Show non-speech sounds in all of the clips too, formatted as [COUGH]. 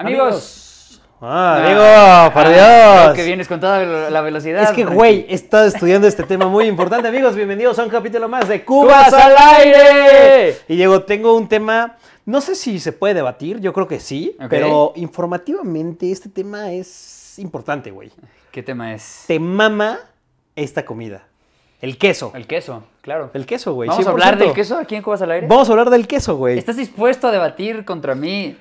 Amigos. Ah, digo, por Dios. Que vienes con toda la velocidad. Es que, güey, he estado estudiando este tema muy importante. Amigos, bienvenidos a un capítulo más de ¡Cubas Cubas al aire! Y Diego, tengo un tema, no sé si se puede debatir, yo creo que sí, pero informativamente este tema es importante, güey. ¿Qué tema es? Te mama esta comida. El queso. El queso, claro. El queso, güey. Vamos a hablar 100%. del queso aquí en Cubas al aire. Vamos a hablar del queso, güey. ¿Estás dispuesto a debatir contra mí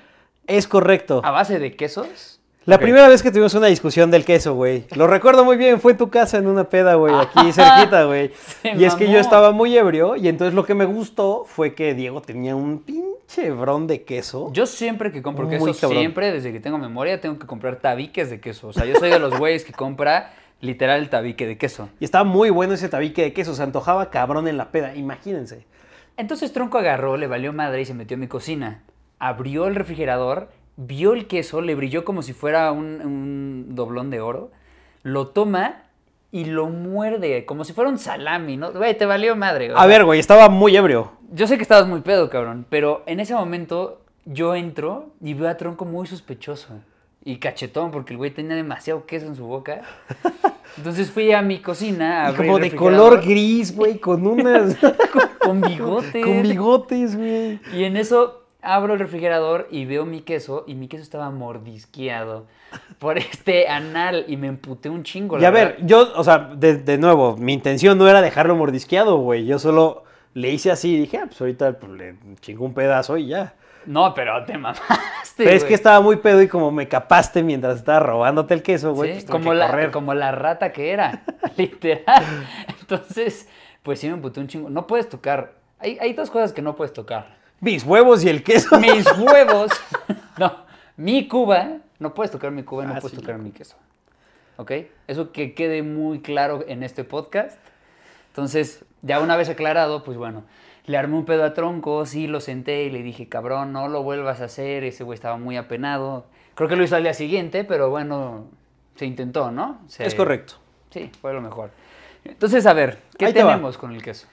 Es correcto. a base de quesos? La primera vez que tuvimos una discusión del queso, güey. Lo [LAUGHS] recuerdo muy bien, fue en tu casa en una peda, güey, aquí cerquita, güey. [LAUGHS] Y es que yo estaba muy ebrio y entonces lo que me gustó fue que Diego tenía un pinche bron de queso. Yo siempre que compro Muy queso, cabrón. siempre, desde que tengo memoria, tengo que comprar tabiques de queso. O sea, yo soy de los [LAUGHS] güeyes que compra literal el tabique de queso. Y estaba muy bueno ese tabique de queso, se antojaba cabrón en la peda, imagínense. Entonces Tronco agarró, le valió madre y se metió en mi cocina. Abrió el refrigerador, vio el queso, le brilló como si fuera un, un doblón de oro, lo toma y lo muerde como si fuera un salami, ¿no? Güey, te valió madre. o A ver, güey, estaba muy ebrio. Yo sé que estabas muy pedo, cabrón, pero en ese momento yo entro y veo a Tronco muy sospechoso y cachetón porque el güey tenía demasiado queso en su boca. [LAUGHS] Entonces fui a mi cocina a Y como de color gris, güey, con unas... [LAUGHS] con bigotes. con bigotes, güey. Y en eso abro el refrigerador y veo mi queso y mi queso estaba mordisqueado por este anal y me emputé un chingo. Y a ver, yo, o sea, de, de nuevo, mi intención no era dejarlo mordisqueado, güey. Yo solo le hice así y dije, ah, pues ahorita pues, le chingo un pedazo y ya. No, pero te mamaste. Pero es que estaba muy pedo y como me capaste mientras estaba robándote el queso, güey, Sí, pues como, que la, correr. como la rata que era, [LAUGHS] literal. Entonces, pues sí me emputé un chingo. No puedes tocar. Hay, hay dos cosas que no puedes tocar. Mis huevos y el queso. [LAUGHS] Mis huevos. [LAUGHS] No, mi cuba. No puedes tocar mi cuba y no Ah, puedes sí, tocar mi queso. ¿Ok? Eso que quede muy claro en este podcast. Entonces, ya una vez aclarado, pues bueno, le armé un pedo a tronco, sí lo senté y le dije, cabrón, no lo vuelvas a hacer. Ese güey estaba muy apenado. Creo que lo hizo al día siguiente, pero bueno, se intentó, ¿no? Se- Es correcto. Sí, fue lo mejor. Entonces, a ver, ¿qué Ahí te va. tenemos con el queso?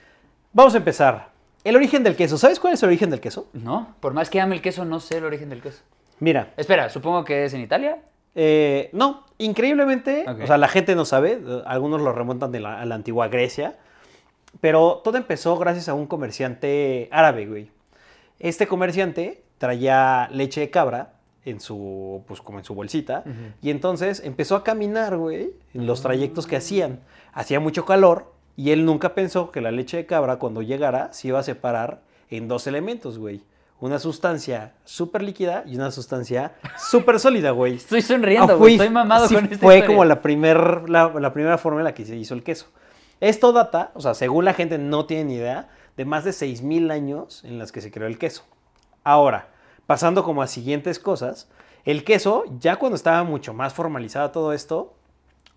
Vamos a empezar. El origen del queso. ¿Sabes cuál es el origen del queso? No, por más que ame el queso, no sé el origen del queso. Mira, Espera, supongo que es en Italia. eh, no, increíblemente, o sea, la gente no sabe, algunos lo remontan de la, a la antigua Grecia, pero todo empezó gracias a un comerciante árabe, güey. Este comerciante traía leche de cabra en su, pues como en su bolsita, y entonces empezó a caminar, güey, en los trayectos que hacían. Hacía mucho calor y él nunca pensó que la leche de cabra cuando llegara se iba a separar en dos elementos, güey. Una sustancia súper líquida y una sustancia súper sólida, güey. [LAUGHS] Estoy sonriendo, Ah, güey. Estoy mamado sí, con esta Fue historia. como la, primer, la, la primera forma en la que se hizo el queso. Esto data, o sea, según la gente no tiene ni idea, de más de 6.000 años en las que se creó el queso. Ahora, pasando como a siguientes cosas, el queso, ya cuando estaba mucho más formalizado todo esto,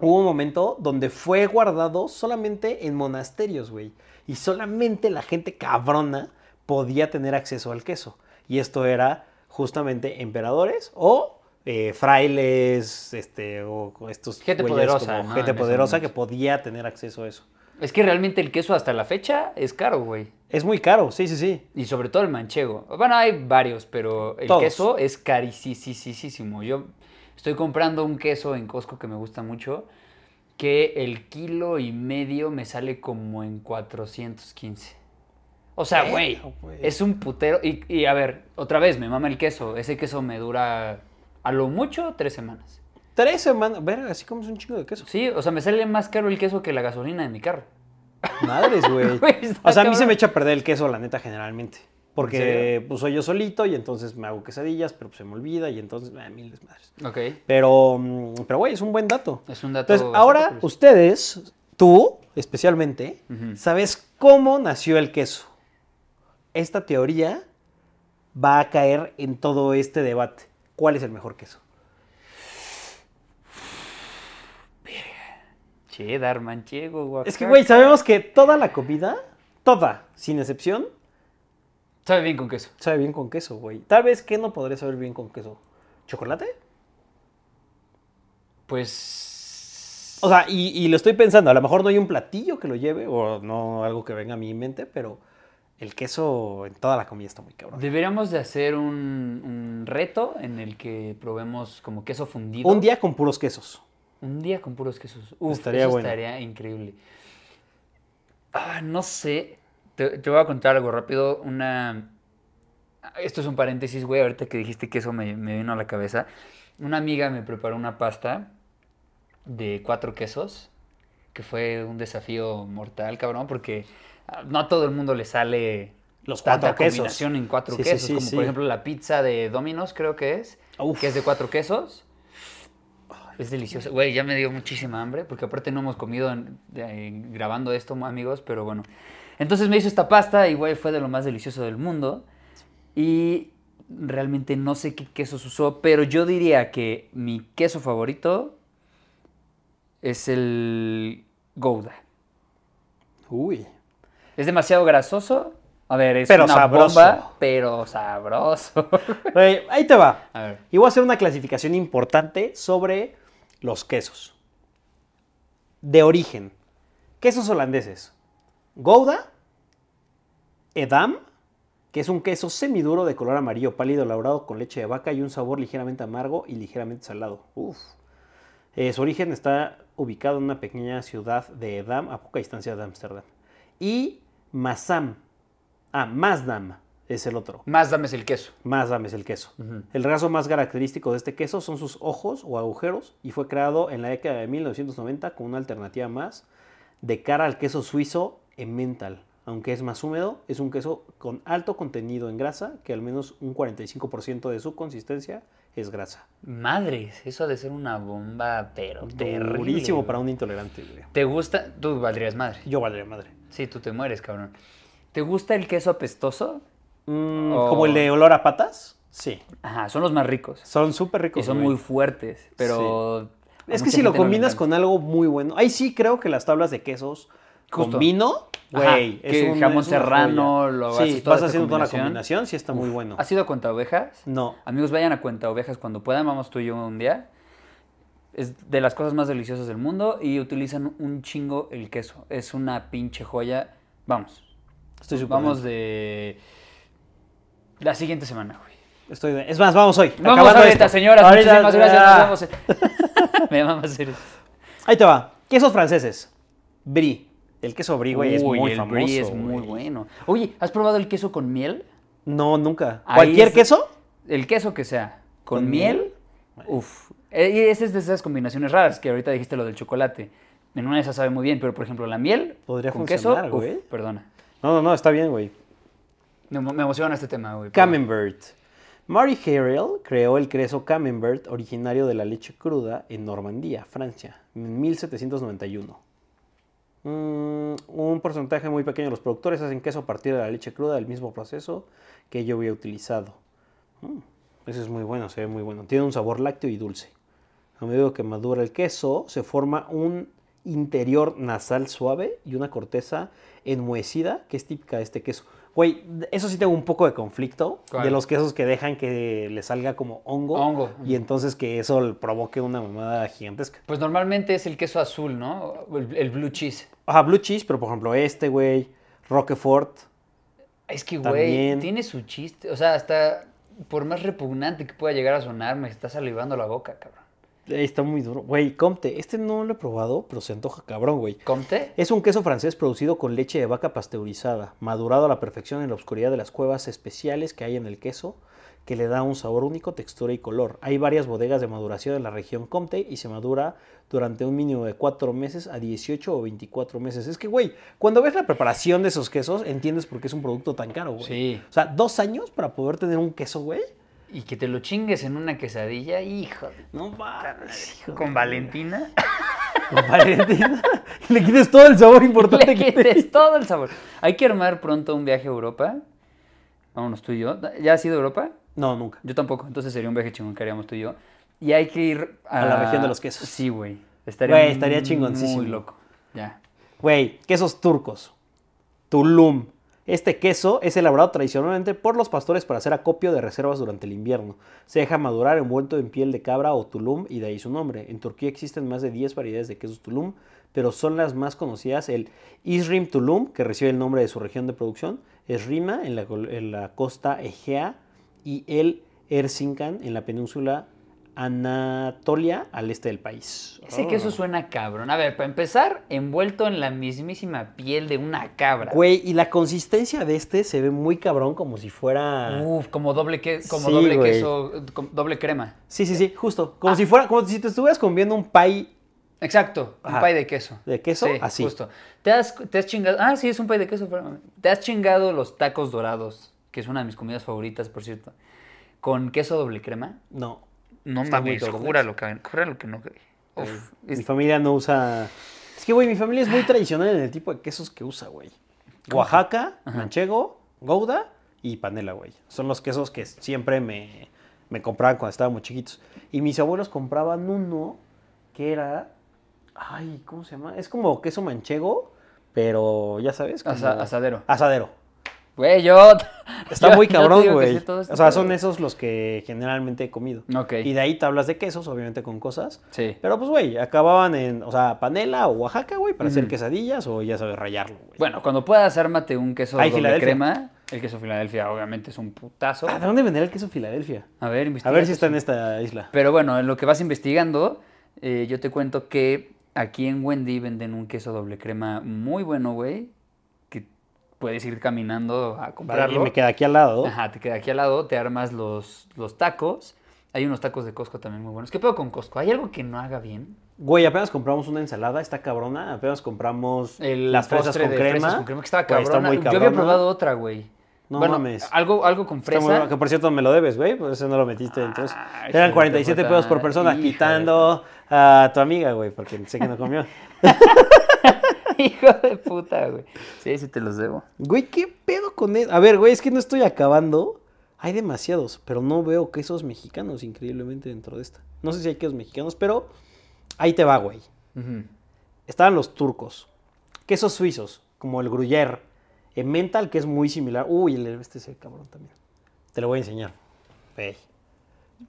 hubo un momento donde fue guardado solamente en monasterios, güey. Y solamente la gente cabrona podía tener acceso al queso. Y esto era justamente emperadores o eh, frailes, este, o estos Gente poderosa, como ¿no? gente poderosa que podía tener acceso a eso. Es que realmente el queso hasta la fecha es caro, güey. Es muy caro, sí, sí, sí. Y sobre todo el manchego. Bueno, hay varios, pero el Todos. queso es carísimo. Yo estoy comprando un queso en Costco que me gusta mucho, que el kilo y medio me sale como en 415. O sea, Verga, güey, es un putero. Y, y a ver, otra vez, me mama el queso. Ese queso me dura a lo mucho tres semanas. Tres semanas, ver, así como es un chingo de queso. Sí, o sea, me sale más caro el queso que la gasolina de mi carro. Madres, [LAUGHS] güey. O sea, a mí se me echa a perder el queso, la neta, generalmente. Porque pues soy yo solito y entonces me hago quesadillas, pero pues, se me olvida y entonces, ah, mil desmadres. Ok. Pero, mm, pero güey, es un buen dato. Es un dato. Entonces, ahora curioso. ustedes, tú especialmente, sabes cómo nació el queso. Esta teoría va a caer en todo este debate. ¿Cuál es el mejor queso? Cheddar, manchego, Oaxaca. Es que, güey, sabemos que toda la comida, toda, sin excepción, Sabe bien con queso. sabe bien con queso, güey. Tal vez que no podría saber bien con queso. ¿Chocolate? Pues. O sea, y, y lo estoy pensando, a lo mejor no hay un platillo que lo lleve, o no algo que venga a mi mente, pero el queso en toda la comida está muy cabrón. Deberíamos de hacer un, un reto en el que probemos como queso fundido. Un día con puros quesos. Un día con puros quesos. Uf, Estaría eso bueno. estaría increíble. Ah, no sé. Te, te voy a contar algo rápido. Una. Esto es un paréntesis, güey. Ahorita que dijiste que eso me, me vino a la cabeza. Una amiga me preparó una pasta de cuatro quesos. Que fue un desafío mortal, cabrón. Porque ah, no a todo el mundo le sale Los tanta cuatro quesos. combinación en cuatro Sí, quesos. sí, como por ejemplo la pizza de Domino's, creo que es. Uf. Que es de cuatro quesos. Es delicioso. Güey, ya me dio muchísima hambre, porque aparte no hemos comido en- en- grabando esto, amigos, pero bueno. Entonces me hizo esta pasta y, güey, fue de lo más delicioso del mundo. Y realmente no sé qué quesos usó, pero yo diría que mi queso favorito es el Gouda. Uy. Es demasiado grasoso. A ver, es Pero una sabroso. bomba, pero sabroso. [LAUGHS] Ahí te va. A ver. Y voy a hacer una clasificación importante sobre los quesos. De origen. Quesos holandeses. Gouda. Edam, que es un queso semiduro de color amarillo pálido elaborado con leche de vaca y un sabor ligeramente amargo y ligeramente salado. Uf. Eh, su origen está ubicado en una pequeña ciudad de Edam, a poca distancia de Ámsterdam. Y Massam. Ah, Maasdam es el otro. Más dame el queso. Maasdam es el queso. El rasgo más característico de este queso son sus ojos o agujeros y fue creado en la década de 1990 como una alternativa más de cara al queso suizo Emmental. Aunque es más húmedo, es un queso con alto contenido en grasa, que al menos un 45% de su consistencia es grasa. Madres, eso ha de ser una bomba, pero terrible. Durísimo para un intolerante, güey. ¿Te gusta? Tú valdrías madre. Yo valdría madre. Sí, tú te mueres, cabrón. ¿Te gusta el queso apestoso? Mm. ¿Como el de olor a patas? Sí. Ajá, son los más ricos. Son súper ricos. Y son güey. muy fuertes, pero... Es que si lo no combinas con algo muy bueno. Ahí sí creo que las tablas de quesos con Justo. vino, güey. es un- jamón es serrano, lo Sí, haces vas haciendo toda la combinación. sí está muy bueno. ¿Has ido a Cuenta Ovejas? No. Amigos, vayan a Cuenta Ovejas cuando puedan, vamos tú y yo un día. Es de las cosas más deliciosas del mundo y utilizan un chingo el queso. Es una pinche joya. Vamos, Estoy vamos de la siguiente semana, güey. Estoy de- Es más, vamos hoy. Vamos acabando ahorita, esto. señoras. Ahorita- muchísimas gracias. Nos vemos. [LAUGHS] Me vamos a hacer eso. Ahí te va. Quesos franceses. Brie. El queso brie, güey, es Uy, muy el famoso. brie es muy güey. bueno. Oye, ¿has probado el queso con miel? No, nunca. Ahí ¿Cualquier es- queso? El queso que sea. ¿Con, ¿Con miel? Uf. Eh, Y esa es de esas combinaciones raras que ahorita dijiste lo del chocolate. En una de esas sabe muy bien, pero por ejemplo la miel Podría con funcionar, queso, uf, güey. perdona. No, no, no, está bien, güey. Me, emo- me emociona este tema, güey. Camembert. Mary Harrell creó el queso Camembert originario de la leche cruda en Normandía, Francia, en 1791. Mm, un porcentaje muy pequeño de los productores hacen queso a partir de la leche cruda del mismo proceso que yo había utilizado. Mm, eso es muy bueno, se ve muy bueno. Tiene un sabor lácteo y dulce. A medida que madura el queso, se forma un interior nasal suave y una corteza enmohecida que es típica de este queso. Güey, eso sí tengo un poco de conflicto ¿Cuál? de los quesos que dejan que le salga como hongo, Hongo. y entonces que eso provoque una mamada gigantesca. Pues normalmente es el queso azul, ¿no? El, el blue cheese. Ajá, blue cheese, pero por ejemplo este, güey, Roquefort. Es que, güey, tiene su chiste. O sea, hasta por más repugnante que pueda llegar a sonar, me está salivando la boca, cabrón. Está muy duro. Güey, Comte, este no lo he probado, pero se antoja cabrón, güey. ¿Comte? Es un queso francés producido con leche de vaca pasteurizada, madurado a la perfección en la oscuridad de las cuevas especiales que hay en el queso, que le da un sabor único, textura y color. Hay varias bodegas de maduración en la región Comte y se madura durante un mínimo de 4 meses a 18 o 24 meses. Es que, güey, cuando ves la preparación de esos quesos, entiendes por qué es un producto tan caro, güey. Sí. O sea, dos años para poder tener un queso, güey. Y que te lo chingues en una quesadilla, hijo. No mames, [LAUGHS] Con Valentina. Con [LAUGHS] Valentina. Le quites todo el sabor importante Le que quites todo el sabor. Hay que armar pronto un viaje a Europa. Vámonos tú y yo. ¿Ya has ido a Europa? No, nunca. Yo tampoco. Entonces sería un viaje chingón que haríamos tú y yo. Y hay que ir a, A la región de los quesos. Sí, güey. Estaría, Güey, estaría chingoncísimo. Muy loco. Ya. Güey, quesos turcos. Tulum. Este queso es elaborado tradicionalmente por los pastores para hacer acopio de reservas durante el invierno. Se deja madurar envuelto en piel de cabra o tulum y de ahí su nombre. En Turquía existen más de 10 variedades de quesos tulum, pero son las más conocidas el Isrim Tulum, que recibe el nombre de su región de producción, Esrima en la, en la costa Egea y el Erzincan en la península Anatolia al este del país. Ese Oh. queso suena cabrón. A ver, para empezar, envuelto en la mismísima piel de una cabra. Güey, y la consistencia de este se ve muy cabrón como si fuera... Uf, como doble, que, como Sí, doble güey. queso, doble crema. Sí, sí, sí, justo. Como Ah. si fuera, como si te estuvieras comiendo un pie Exacto, un pay de queso. de queso, Sí, así. justo. ¿Te has, te has chingado. Ah, sí, es un pay de queso. pero- Te has chingado los tacos dorados, que es una de mis comidas favoritas, por cierto. Con queso doble crema. No. No Está mames, júralo, cabrón. Júralo que no. Uf, Mi es- familia no usa... Es que, güey, mi familia es muy tradicional en el tipo de quesos que usa, güey. Oaxaca, manchego, gouda y panela, güey. Son los quesos que siempre me, me compraban cuando estábamos chiquitos. Y mis abuelos compraban uno que era... Ay, ¿cómo se llama? Es como queso manchego, pero ya sabes. como- Asa- asadero. Asadero. Güey, yo. Está [LAUGHS] yo- muy cabrón, güey. O sea, son esos los que generalmente he comido. Ok. Y de ahí tablas de quesos, obviamente con cosas. Sí. Pero pues, güey, acababan en, o sea, panela o Oaxaca, güey, para hacer quesadillas o ya sabes, rayarlo, güey. Bueno, cuando puedas, ármate un queso Ay, doble crema. El queso Filadelfia, obviamente, es un putazo. Ah, ¿de dónde vendrá el queso Filadelfia? A ver, A investiga ver si está en esta isla. Pero bueno, en lo que vas investigando, eh, yo te cuento que aquí en Wendy venden un queso doble crema muy bueno, güey. Puedes ir caminando a comprarlo. y me queda aquí al lado. Ajá, te queda aquí al lado, te armas los, los tacos. Hay unos tacos de Costco también muy buenos. ¿Qué pedo con Costco? ¿Hay algo que no haga bien? Güey, apenas compramos una ensalada, está cabrona. Apenas compramos El las fresas con, de crema. fresas con crema, que estaba Güey, está cabrona. muy Yo había cabrona. probado otra, güey. No bueno, mames. Algo, algo con muy fresa. que por cierto me lo debes, güey, pues eso no lo metiste. Entonces, Ah, hijo eran de 47 puta. pesos por persona, quitando a tu amiga, güey, porque sé que no comió. [LAUGHS] [LAUGHS] Hijo de puta, güey. Sí, sí te los debo. Güey, ¿qué pedo con eso? A ver, güey, es que no estoy acabando. Hay demasiados, pero no veo quesos mexicanos increíblemente dentro de esta. No sé si hay quesos mexicanos, pero ahí te va, güey. Estaban los turcos. Quesos suizos, como el gruyère. Emmental, que es muy similar. Uy, el, este es el cabrón también. Te lo voy a enseñar.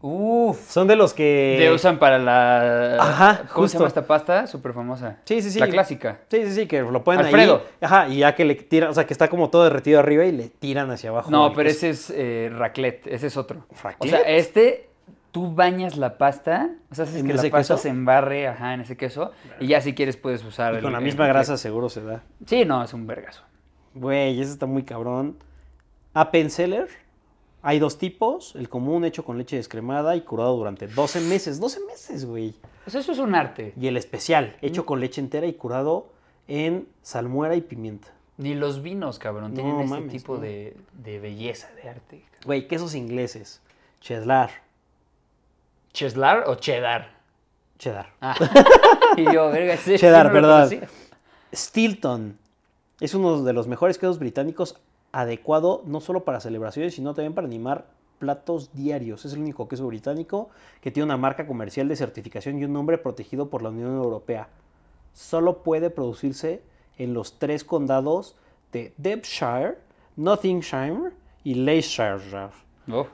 Uf. Son de los que... Te usan para la. Ajá, ¿Cómo se justo. llama esta pasta? Súper famosa. Sí, sí, sí. La clásica. Sí, sí, sí, que lo ponen Alfredo. ahí. Ajá, y ya que le tiran, o sea, que está como todo derretido arriba y le tiran hacia abajo. No, pero ese es eh, raclette. Ese es otro. O ¿Raclette? sea, este. Tú bañas la pasta, o sea, haces ¿En que la pasta queso? se embarre, ajá, en ese queso, y ya si quieres puedes usar Y el- con la misma grasa seguro se da. Sí, no, es un vergazo. Güey, ese está muy cabrón. Appenzeller. Hay dos tipos. El común hecho con leche descremada y curado durante 12 meses. 12 meses, güey. Pues eso es un arte. Y el especial, hecho con leche entera y curado en salmuera y pimienta. Ni los vinos, cabrón, tienen No este mames, tipo no. de, de belleza, de arte. Güey, quesos ingleses. Cheslar. ¿Cheslar o cheddar? Cheddar. Ah. [LAUGHS] y yo, verga, ese Cheddar, no perdón. Stilton. Es uno de los mejores quesos británicos adecuado no solo para celebraciones, sino también para animar platos diarios. Es el único queso británico que tiene una marca comercial de certificación y un nombre protegido por la Unión Europea. Solo puede producirse en los tres condados de Devonshire, Nottinghamshire y Leicestershire.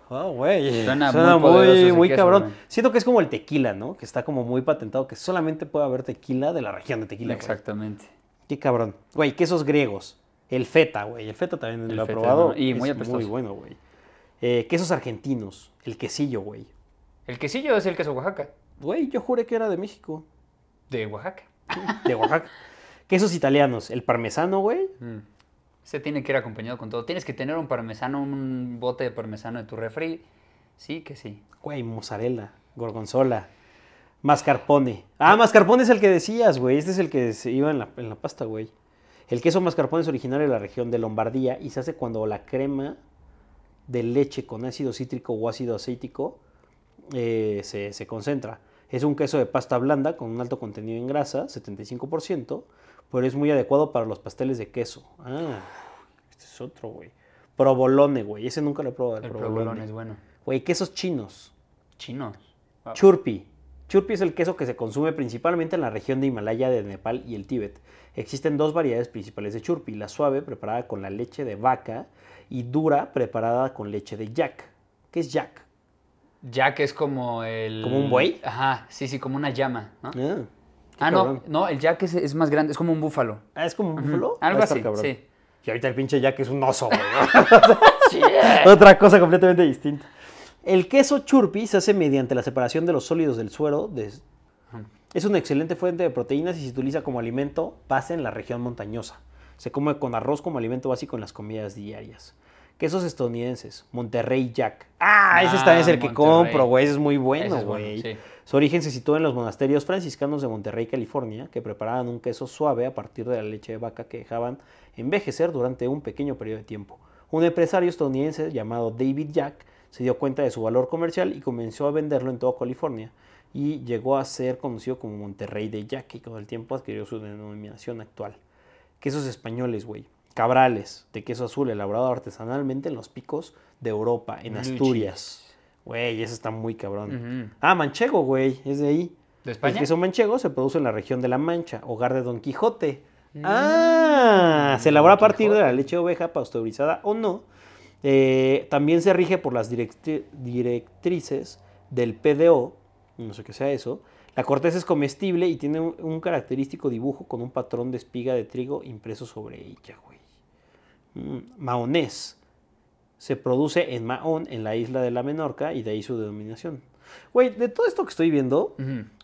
Oh, güey. Suena Suena, muy muy, muy queso, cabrón. güey. Siento que es como el tequila, ¿no? Que está como muy patentado, que solamente puede haber tequila de la región de tequila. Exactamente. Qué cabrón. Güey, quesos griegos. El feta, güey. El feta también El lo he probado. ¿no? Y es muy apestoso. Muy bueno, güey. Eh, quesos argentinos. El quesillo, güey. El quesillo es el queso Oaxaca. Güey, yo juré que era de México. De Oaxaca. De Oaxaca. [LAUGHS] quesos italianos. El parmesano, güey. Mm. Ese tiene que ir acompañado con todo. Tienes que tener un parmesano, un bote de parmesano de tu refri. Sí, que sí. Güey, mozzarella. Gorgonzola. Mascarpone. Ah, mascarpone es el que decías, güey. Este es el que se iba en la, en la pasta, güey. El queso mascarpone es originario de la región de Lombardía y se hace cuando la crema de leche con ácido cítrico o ácido acético eh, se, se concentra. Es un queso de pasta blanda con un alto contenido en grasa, 75%, pero es muy adecuado para los pasteles de queso. Ah, este es otro, güey. Provolone, güey. Ese nunca lo he probado. El provolone es bueno. Güey, quesos chinos. Chinos. Wow. Churpi. Churpi es el queso que se consume principalmente en la región de Himalaya de Nepal y el Tíbet. Existen dos variedades principales de churpi, la suave preparada con la leche de vaca y dura preparada con leche de yak. ¿Qué es yak? Jack es como el... ¿Como un buey? Ajá, sí, sí, como una llama, ¿no? Ah, Ah, no, cabrón. no, el Jack es, es más grande, es como un búfalo. Ah, ¿es como un búfalo? Algo estar así, cabrón. sí. Y ahorita el pinche Jack es un oso, güey. ¿no? [LAUGHS] [LAUGHS] Otra cosa completamente distinta. El queso churpi se hace mediante la separación de los sólidos del suero. de- Es una excelente fuente de proteínas y se utiliza como alimento base en la región montañosa. Se come con arroz como alimento básico en las comidas diarias. Quesos estadounidenses. Monterrey Jack. Ah, ese Ah, también es el que Monterrey. compro, güey. Ese es muy bueno, es bueno, güey. sí. Su origen se sitúa en los monasterios franciscanos de Monterrey, California, que preparaban un queso suave a partir de la leche de vaca que dejaban envejecer durante un pequeño periodo de tiempo. Un empresario estadounidense llamado David Jack se dio cuenta de su valor comercial y comenzó a venderlo en toda California y llegó a ser conocido como Monterrey de Jack y con el tiempo adquirió su denominación actual. Quesos españoles, güey. Cabrales, de queso azul elaborado artesanalmente en los picos de Europa, en. Asturias. Güey, ese está muy cabrón. Ah, manchego, güey, es de ahí. ¿De España? El queso manchego se produce en la región de La Mancha, hogar de Don Quijote. Ah, se elabora a Mm, partir de la leche de oveja pasteurizada o no. Eh, también se rige por las directrices del PDO, no sé qué sea eso. La corteza es comestible y tiene un, un característico dibujo con un patrón de espiga de trigo impreso sobre ella, güey. Mm, Mahonés. Se produce en Mahón, en la isla de la Menorca, y de ahí su denominación. Güey, de todo esto que estoy viendo,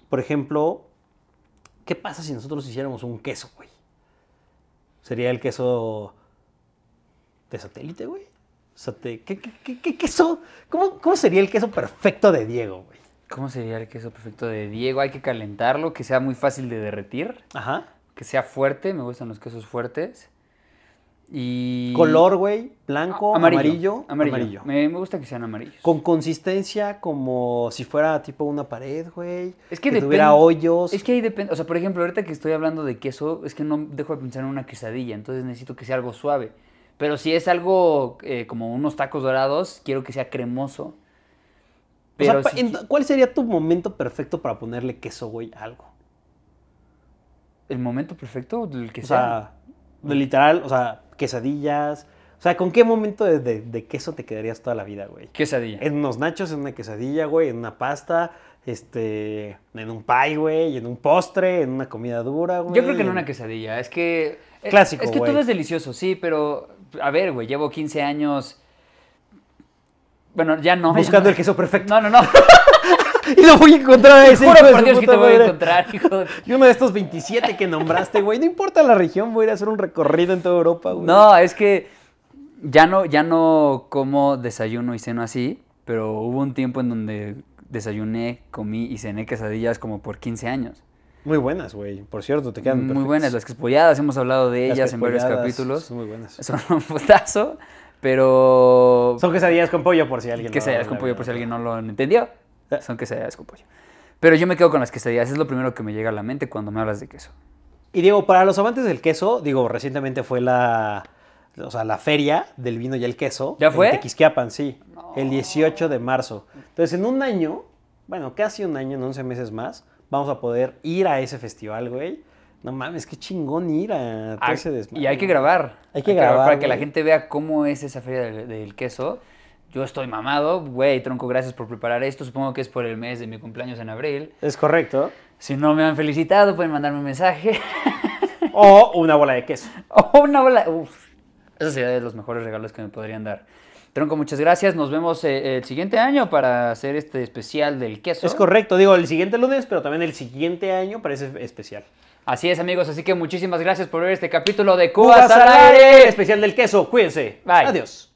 por ejemplo, ¿qué pasa si nosotros hiciéramos un queso, güey? ¿Sería el queso de satélite, güey? Sate- ¿Qué, qué- qué- qué queso? ¿Cómo, ¿Cómo sería el queso perfecto de Diego, güey? ¿Cómo sería el queso perfecto de Diego? Hay que calentarlo, que sea muy fácil de derretir, Ajá. que sea fuerte, me gustan los quesos fuertes. Y... Color, güey, blanco, amarillo, Amarillo. amarillo. Me, me gusta que sean amarillos. Con consistencia como si fuera tipo una pared, güey. Es que que tuviera hoyos. Es que ahí depende, o sea, por ejemplo, ahorita que estoy hablando de queso, es que no dejo de pensar en una quesadilla, entonces necesito que sea algo suave. Pero si es algo eh, como unos tacos dorados, quiero que sea cremoso. O sea, Pero si ¿cuál sería tu momento perfecto para ponerle queso, güey, a algo? el momento perfecto, el que O sea. literal, o sea, quesadillas. O sea, ¿con qué momento de, de- de queso te quedarías toda la vida, güey? Quesadilla. En unos nachos, en una quesadilla, güey, en una pasta, este, en un pie, güey, en un postre, en una comida dura, güey. Yo creo que en una quesadilla. Es que. eh, Clásico, Es que güey. todo es delicioso, sí, pero. A ver, güey, llevo 15 años. Bueno, ya no. ya Buscando no. el queso perfecto. No, no, no. [LAUGHS] Y lo voy a encontrar a ese Juro por Dios que te voy a encontrar, hijo de- [LAUGHS] Y uno de estos 27 que nombraste, güey, no importa la región, voy a ir a hacer un recorrido en toda Europa, güey. No, es que ya no, ya no como desayuno y ceno así, pero hubo un tiempo en donde desayuné, comí y cené quesadillas como por 15 años. Muy buenas, güey. Por cierto, te quedan Muy perfectas. buenas, las quespolladas, hemos hablado de Las ellas en varios capítulos. Son muy buenas. Son un putazo, pero... Son quesadillas con pollo por si alguien no quesadillas la con pollo, por si alguien no lo entendió. Eh. Son quesadillas con pollo. Pero yo me quedo con las quesadillas, es lo primero que me llega a la mente cuando me hablas de queso. Y digo, para los amantes del queso, digo, recientemente fue la, o sea, la feria del vino y el queso. ¿Ya fue? En Tequisquiapan, sí. El 18 de marzo. Entonces, en un año, bueno, casi un año, en 11 meses más, vamos a poder ir a ese festival, güey. No mames, qué chingón ir a todo Ah, ese desmadre. y hay que grabar. Hay que grabar, Para que la gente vea cómo es esa feria del, del queso. Yo estoy mamado. Güey, tronco, gracias por preparar esto. Supongo que es por el mes de mi cumpleaños en abril. Es correcto. Si no me han felicitado, pueden mandarme un mensaje. [LAUGHS] O una bola de queso. [LAUGHS] o una bola. Uf. Eso sería de los mejores regalos que me podrían dar. Tronco, muchas gracias. Nos vemos eh, el siguiente año para hacer este especial del queso. Es correcto, digo, el siguiente lunes, pero también el siguiente año parece especial. Así es, amigos. Así que muchísimas gracias por ver este capítulo de aire. especial del queso. Cuídense. Bye. Adiós.